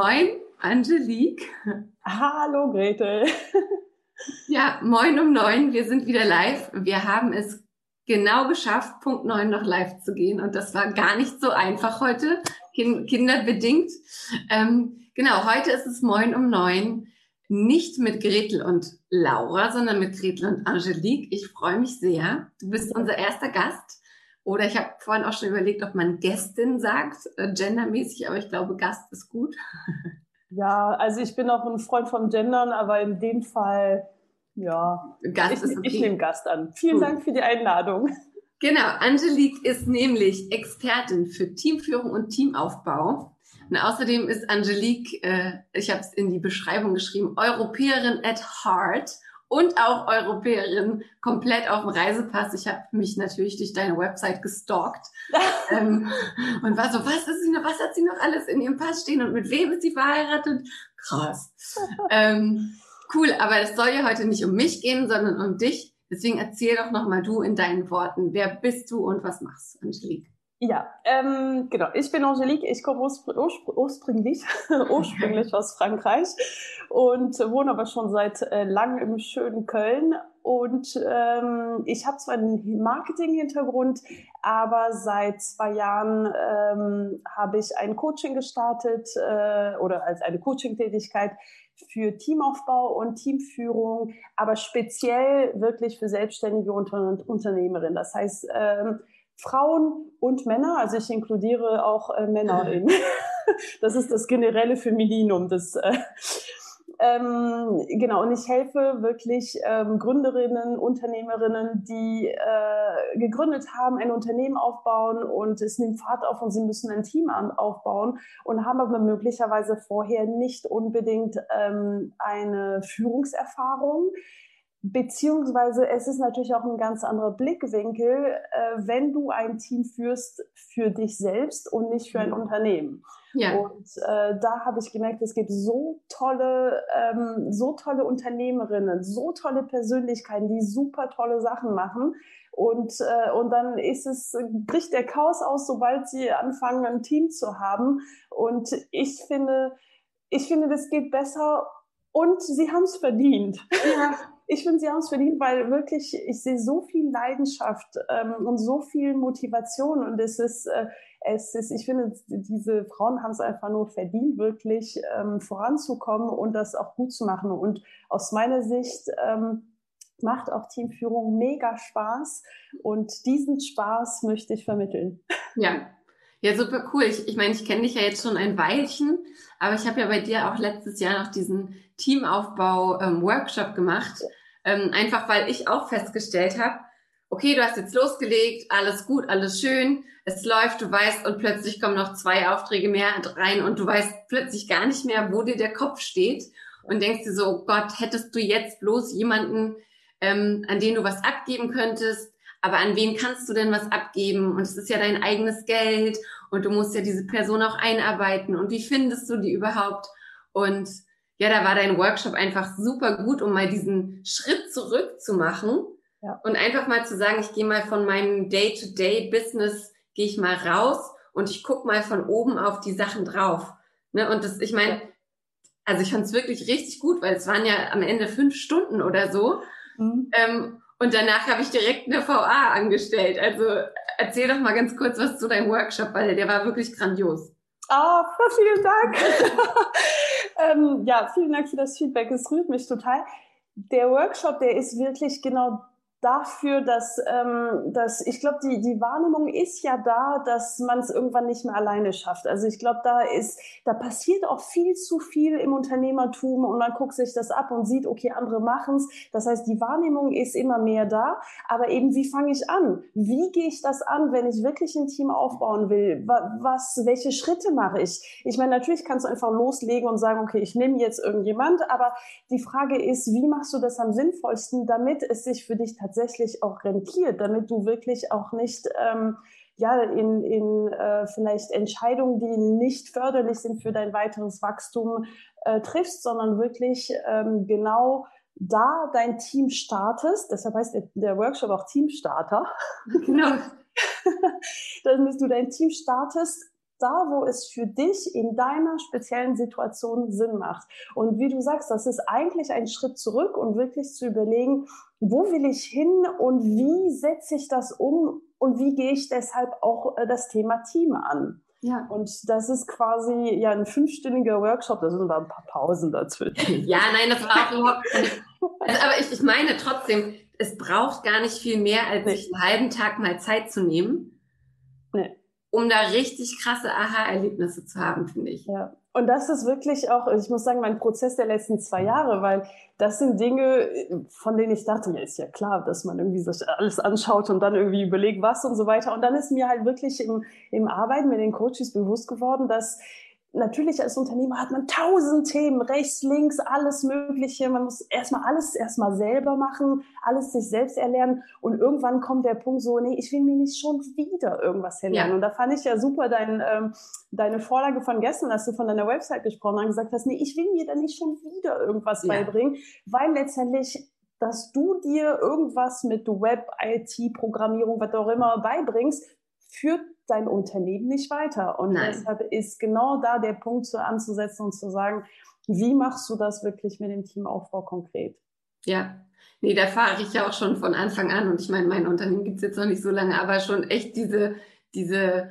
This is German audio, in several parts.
Moin, Angelique. Hallo, Gretel. Ja, moin um neun. Wir sind wieder live. Wir haben es genau geschafft, Punkt neun noch live zu gehen. Und das war gar nicht so einfach heute, kinderbedingt. Ähm, genau, heute ist es moin um neun. Nicht mit Gretel und Laura, sondern mit Gretel und Angelique. Ich freue mich sehr. Du bist unser erster Gast. Oder ich habe vorhin auch schon überlegt, ob man Gästin sagt, äh, gendermäßig, aber ich glaube, Gast ist gut. Ja, also ich bin auch ein Freund vom Gendern, aber in dem Fall, ja, Gast ich, okay. ich nehme Gast an. Vielen Gut. Dank für die Einladung. Genau, Angelique ist nämlich Expertin für Teamführung und Teamaufbau. Und außerdem ist Angelique, äh, ich habe es in die Beschreibung geschrieben, Europäerin at heart und auch Europäerin komplett auf dem Reisepass. Ich habe mich natürlich durch deine Website gestalkt ähm, und war so, was ist sie noch, was hat sie noch alles in ihrem Pass stehen und mit wem ist sie verheiratet? Krass. ähm, cool, aber es soll ja heute nicht um mich gehen, sondern um dich. Deswegen erzähl doch nochmal du in deinen Worten, wer bist du und was machst du, Angelique? Ja, ähm, genau. Ich bin Angelique. Ich komme urspr urspr ursprünglich, ursprünglich aus Frankreich und wohne aber schon seit äh, langem im schönen Köln. Und ähm, ich habe zwar einen Marketing-Hintergrund, aber seit zwei Jahren ähm, habe ich ein Coaching gestartet äh, oder als eine Coaching-Tätigkeit für Teamaufbau und Teamführung, aber speziell wirklich für selbstständige Unter Unternehmerinnen. Das heißt, ähm, Frauen und Männer, also ich inkludiere auch äh, Männer in. Das ist das generelle Femininum des. Äh, ähm, genau, und ich helfe wirklich ähm, Gründerinnen, Unternehmerinnen, die äh, gegründet haben, ein Unternehmen aufbauen und es nimmt Fahrt auf und sie müssen ein Team an, aufbauen und haben aber möglicherweise vorher nicht unbedingt ähm, eine Führungserfahrung. Beziehungsweise es ist natürlich auch ein ganz anderer Blickwinkel, äh, wenn du ein Team führst für dich selbst und nicht für ein Unternehmen. Ja. Und äh, da habe ich gemerkt, es gibt so tolle, ähm, so tolle Unternehmerinnen, so tolle Persönlichkeiten, die super tolle Sachen machen. Und, äh, und dann ist es, bricht der Chaos aus, sobald sie anfangen, ein Team zu haben. Und ich finde, ich finde, das geht besser und sie haben es verdient. Ja. Ich finde, sie haben es verdient, weil wirklich, ich sehe so viel Leidenschaft ähm, und so viel Motivation und es ist, äh, es ist, ich finde, diese Frauen haben es einfach nur verdient, wirklich ähm, voranzukommen und das auch gut zu machen. Und aus meiner Sicht ähm, macht auch Teamführung mega Spaß und diesen Spaß möchte ich vermitteln. Ja. Ja, super cool. Ich, ich meine, ich kenne dich ja jetzt schon ein Weilchen, aber ich habe ja bei dir auch letztes Jahr noch diesen Teamaufbau-Workshop gemacht. Ähm, einfach weil ich auch festgestellt habe, okay, du hast jetzt losgelegt, alles gut, alles schön, es läuft, du weißt, und plötzlich kommen noch zwei Aufträge mehr rein und du weißt plötzlich gar nicht mehr, wo dir der Kopf steht und denkst dir so, oh Gott, hättest du jetzt bloß jemanden, ähm, an den du was abgeben könntest, aber an wen kannst du denn was abgeben? Und es ist ja dein eigenes Geld und du musst ja diese Person auch einarbeiten und wie findest du die überhaupt? Und ja, da war dein Workshop einfach super gut, um mal diesen Schritt zurück zu machen Ja. und einfach mal zu sagen, ich gehe mal von meinem Day-to-Day-Business, gehe ich mal raus und ich guck mal von oben auf die Sachen drauf. Ne? Und das, ich meine, also ich fand es wirklich richtig gut, weil es waren ja am Ende fünf Stunden oder so. Mhm. Ähm, und danach habe ich direkt eine VA angestellt. Also erzähl doch mal ganz kurz was zu deinem Workshop, weil der war wirklich grandios. Ah, vielen Dank. ähm, ja, vielen Dank für das Feedback. Es rührt mich total. Der Workshop, der ist wirklich genau dafür, dass, ähm, dass ich glaube, die, die Wahrnehmung ist ja da, dass man es irgendwann nicht mehr alleine schafft. Also ich glaube, da ist, da passiert auch viel zu viel im Unternehmertum und man guckt sich das ab und sieht, okay, andere machen es. Das heißt, die Wahrnehmung ist immer mehr da, aber eben, wie fange ich an? Wie gehe ich das an, wenn ich wirklich ein Team aufbauen will? Was, welche Schritte mache ich? Ich meine, natürlich kannst du einfach loslegen und sagen, okay, ich nehme jetzt irgendjemand, aber die Frage ist, wie machst du das am sinnvollsten, damit es sich für dich tatsächlich tatsächlich auch rentiert, damit du wirklich auch nicht ähm, ja, in, in äh, vielleicht Entscheidungen, die nicht förderlich sind für dein weiteres Wachstum, äh, triffst, sondern wirklich ähm, genau da dein Team startest. Deshalb heißt der, der Workshop auch Teamstarter. Genau. Dass du dein Team startest, da, wo es für dich in deiner speziellen Situation Sinn macht. Und wie du sagst, das ist eigentlich ein Schritt zurück und wirklich zu überlegen, wo will ich hin und wie setze ich das um und wie gehe ich deshalb auch äh, das Thema Team an. Ja. Und das ist quasi ja ein fünfstündiger Workshop, da sind aber ein paar Pausen dazwischen. Ja, nein, das war auch überhaupt. Also, aber ich, ich meine trotzdem, es braucht gar nicht viel mehr, als sich einen halben Tag mal Zeit zu nehmen. Nee um da richtig krasse Aha-Erlebnisse zu haben, finde ich. Ja. Und das ist wirklich auch, ich muss sagen, mein Prozess der letzten zwei Jahre, weil das sind Dinge, von denen ich dachte, mir ist ja klar, dass man irgendwie sich alles anschaut und dann irgendwie überlegt, was und so weiter. Und dann ist mir halt wirklich im, im Arbeiten mit den Coaches bewusst geworden, dass natürlich als Unternehmer hat man tausend Themen, rechts, links, alles Mögliche. Man muss erstmal alles erstmal selber machen, alles sich selbst erlernen. Und irgendwann kommt der Punkt so, nee, ich will mir nicht schon wieder irgendwas erlernen. Ja. Und da fand ich ja super dein, ähm, deine Vorlage von gestern, als du von deiner Website gesprochen hast, gesagt hast, nee, ich will mir da nicht schon wieder irgendwas ja. beibringen, weil letztendlich dass du dir irgendwas mit Web, IT, Programmierung, was auch immer beibringst, führt dein Unternehmen nicht weiter. Und Nein. deshalb ist genau da der Punkt zu anzusetzen und zu sagen, wie machst du das wirklich mit dem Teamaufbau konkret? Ja, nee, da fahre ich ja auch schon von Anfang an. Und ich meine, mein Unternehmen gibt es jetzt noch nicht so lange, aber schon echt diese, diese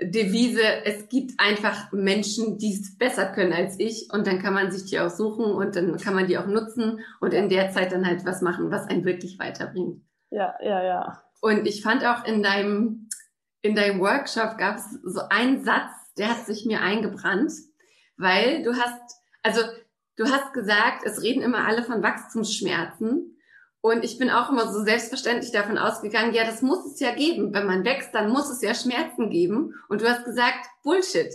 Devise, es gibt einfach Menschen, die es besser können als ich und dann kann man sich die auch suchen und dann kann man die auch nutzen und in der Zeit dann halt was machen, was einen wirklich weiterbringt. Ja, ja, ja. Und ich fand auch in deinem in deinem Workshop gab es so einen Satz, der hat sich mir eingebrannt, weil du hast, also du hast gesagt, es reden immer alle von Wachstumsschmerzen. Und ich bin auch immer so selbstverständlich davon ausgegangen, ja, das muss es ja geben. Wenn man wächst, dann muss es ja Schmerzen geben. Und du hast gesagt, Bullshit.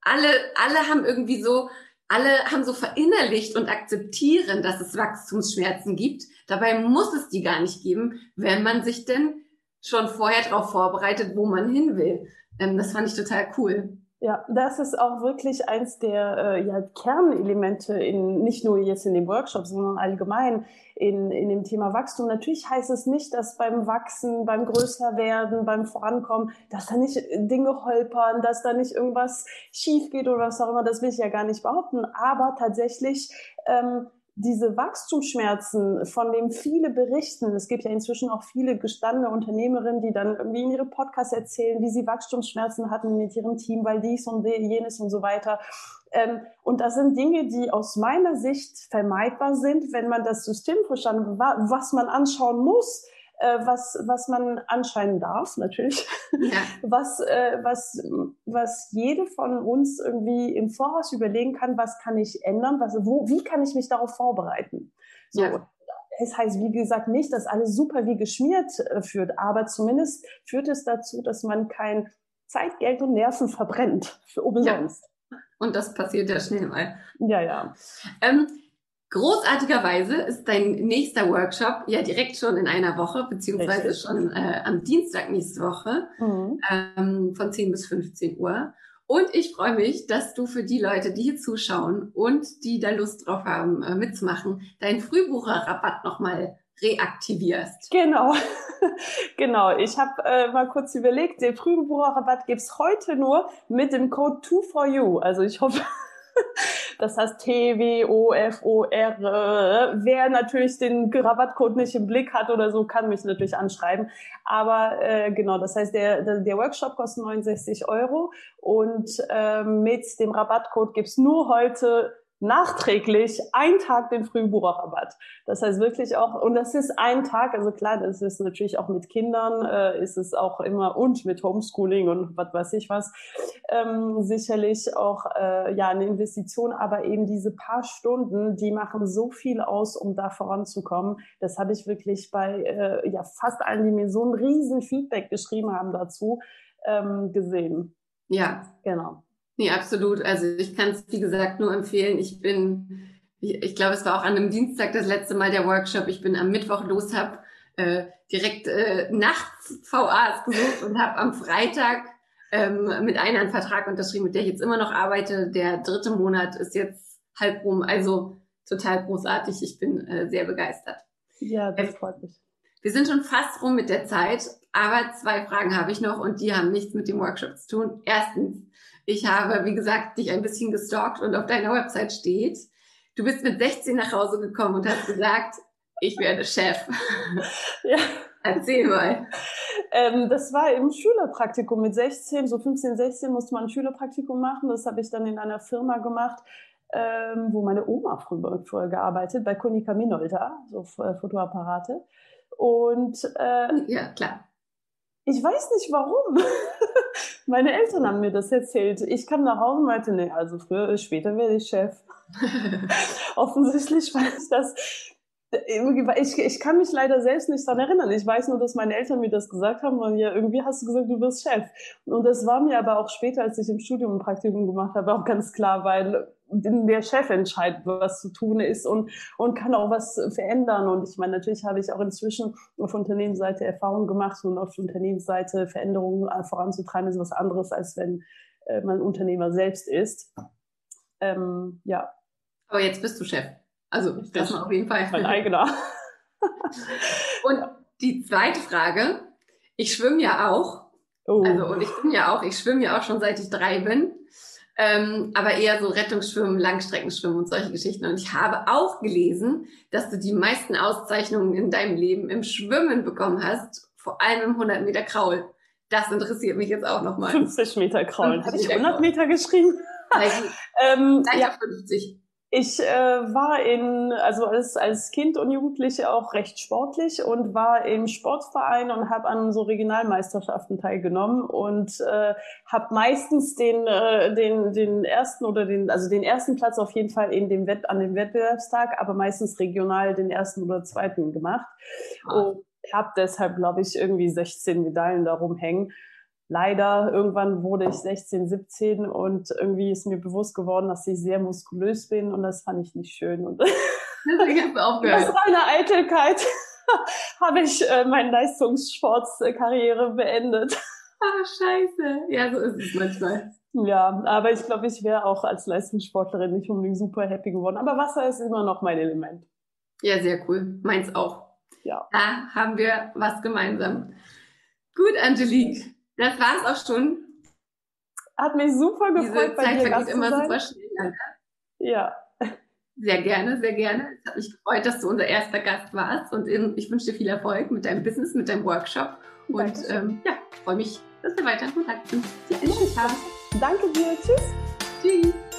Alle, alle haben irgendwie so, alle haben so verinnerlicht und akzeptieren, dass es Wachstumsschmerzen gibt. Dabei muss es die gar nicht geben, wenn man sich denn schon vorher darauf vorbereitet, wo man hin will. Ähm, das fand ich total cool. Ja, das ist auch wirklich eins der äh, ja, Kernelemente in nicht nur jetzt in dem Workshop, sondern allgemein in, in dem Thema Wachstum. Natürlich heißt es nicht, dass beim Wachsen, beim Größerwerden, beim Vorankommen, dass da nicht Dinge holpern, dass da nicht irgendwas schief geht oder was auch immer. Das will ich ja gar nicht behaupten. Aber tatsächlich ähm, diese Wachstumsschmerzen, von dem viele berichten, es gibt ja inzwischen auch viele gestandene Unternehmerinnen, die dann irgendwie in ihre Podcasts erzählen, wie sie Wachstumsschmerzen hatten mit ihrem Team, weil dies und jenes und so weiter. Ähm, und das sind Dinge, die aus meiner Sicht vermeidbar sind, wenn man das System verstanden, was man anschauen muss, was, was man anscheinend darf, natürlich, ja. was, äh, was, was jede von uns irgendwie im Voraus überlegen kann, was kann ich ändern, was, wo, wie kann ich mich darauf vorbereiten. So. Ja. Es heißt, wie gesagt, nicht, dass alles super wie geschmiert äh, führt, aber zumindest führt es dazu, dass man kein Zeit, Geld und Nerven verbrennt für umsonst. Ja. Und das passiert ja schnell mal. Ja, ja. Ähm, Großartigerweise ist dein nächster Workshop ja direkt schon in einer Woche, beziehungsweise Richtig. schon äh, am Dienstag nächste Woche mhm. ähm, von 10 bis 15 Uhr. Und ich freue mich, dass du für die Leute, die hier zuschauen und die da Lust drauf haben, äh, mitzumachen, deinen Frühbucherrabatt nochmal reaktivierst. Genau, genau. Ich habe äh, mal kurz überlegt, den Frühbucherrabatt gibt's heute nur mit dem Code 2FORYOU. Also ich hoffe, das heißt T-W-O-F-O-R. Wer natürlich den Rabattcode nicht im Blick hat oder so, kann mich natürlich anschreiben. Aber äh, genau, das heißt, der, der Workshop kostet 69 Euro und äh, mit dem Rabattcode gibt's nur heute nachträglich einen Tag den Frühbucherrabatt. Das heißt wirklich auch, und das ist ein Tag, also klar, das ist natürlich auch mit Kindern, äh, ist es auch immer und mit Homeschooling und was weiß ich was, ähm, sicherlich auch äh, ja eine Investition, aber eben diese paar Stunden, die machen so viel aus, um da voranzukommen. Das habe ich wirklich bei äh, ja fast allen, die mir so ein riesen Feedback geschrieben haben dazu, ähm, gesehen. Ja, genau. Nee, absolut. Also ich kann es, wie gesagt, nur empfehlen. Ich bin, ich, ich glaube, es war auch an einem Dienstag das letzte Mal der Workshop. Ich bin am Mittwoch los, habe äh, direkt äh, nachts VAs gesucht und habe am Freitag ähm, mit einer einen Vertrag unterschrieben, mit der ich jetzt immer noch arbeite. Der dritte Monat ist jetzt halb rum. Also total großartig. Ich bin äh, sehr begeistert. Ja, das freut mich. Wir sind schon fast rum mit der Zeit, aber zwei Fragen habe ich noch und die haben nichts mit dem Workshop zu tun. Erstens, ich habe, wie gesagt, dich ein bisschen gestalkt und auf deiner Website steht, du bist mit 16 nach Hause gekommen und hast gesagt, ich werde Chef. Ja. Erzähl mal. Ähm, das war im Schülerpraktikum mit 16, so 15, 16 musste man ein Schülerpraktikum machen. Das habe ich dann in einer Firma gemacht, ähm, wo meine Oma früher, früher gearbeitet, bei Konica Minolta, so Fotoapparate. Und äh, ja, klar. Ich weiß nicht warum. Meine Eltern haben mir das erzählt. Ich kam nach Hause und meinte, nee, also früher, später werde ich Chef. Offensichtlich weiß ich das. Ich, ich kann mich leider selbst nicht daran erinnern. Ich weiß nur, dass meine Eltern mir das gesagt haben und ja, irgendwie hast du gesagt, du wirst Chef. Und das war mir aber auch später, als ich im Studium ein Praktikum gemacht habe, auch ganz klar, weil der Chef entscheidet, was zu tun ist und, und kann auch was verändern. Und ich meine, natürlich habe ich auch inzwischen auf Unternehmensseite Erfahrung gemacht und auf Unternehmensseite Veränderungen voranzutreiben ist was anderes, als wenn äh, man Unternehmer selbst ist. Ähm, ja. Aber jetzt bist du Chef. Also, das mal auf jeden Fall. Mein eigener. und die zweite Frage. Ich schwimme ja auch. Oh. Also, und ich bin ja auch, ich schwimme ja auch schon seit ich drei bin ähm, aber eher so Rettungsschwimmen, Langstreckenschwimmen und solche Geschichten. Und ich habe auch gelesen, dass du die meisten Auszeichnungen in deinem Leben im Schwimmen bekommen hast, vor allem im 100 Meter Kraul. Das interessiert mich jetzt auch nochmal. 50 Meter Kraulen. Habe ich 100 Meter geschrieben? ähm, ja. 50. Ich äh, war in, also als, als Kind und Jugendliche auch recht sportlich und war im Sportverein und habe an so Regionalmeisterschaften teilgenommen und äh, habe meistens den, äh, den, den ersten oder den, also den ersten Platz auf jeden Fall in dem Wett, an dem Wettbewerbstag, aber meistens regional den ersten oder zweiten gemacht. Ah. Und habe deshalb, glaube ich, irgendwie 16 Medaillen darum hängen leider irgendwann wurde ich 16, 17 und irgendwie ist mir bewusst geworden, dass ich sehr muskulös bin und das fand ich nicht schön. Und Deswegen aufgehört. Aus reiner Eitelkeit habe ich äh, meine Leistungssportskarriere beendet. Ah, scheiße. Ja, so ist es manchmal. Ja, aber ich glaube, ich wäre auch als Leistungssportlerin nicht unbedingt super happy geworden. Aber Wasser ist immer noch mein Element. Ja, sehr cool. Meins auch. Ja. Da haben wir was gemeinsam. Gut, Angelique. Das war's auch schon. Hat mich super gefreut, Diese bei Zeit dir vergeht immer sein. super schnell. Danke. Ja. Sehr gerne, sehr gerne. Es hat mich gefreut, dass du unser erster Gast warst und ich wünsche dir viel Erfolg mit deinem Business, mit deinem Workshop und ähm, ja, freue mich, dass wir weiter in Kontakt sind. Danke dir. Tschüss. Tschüss.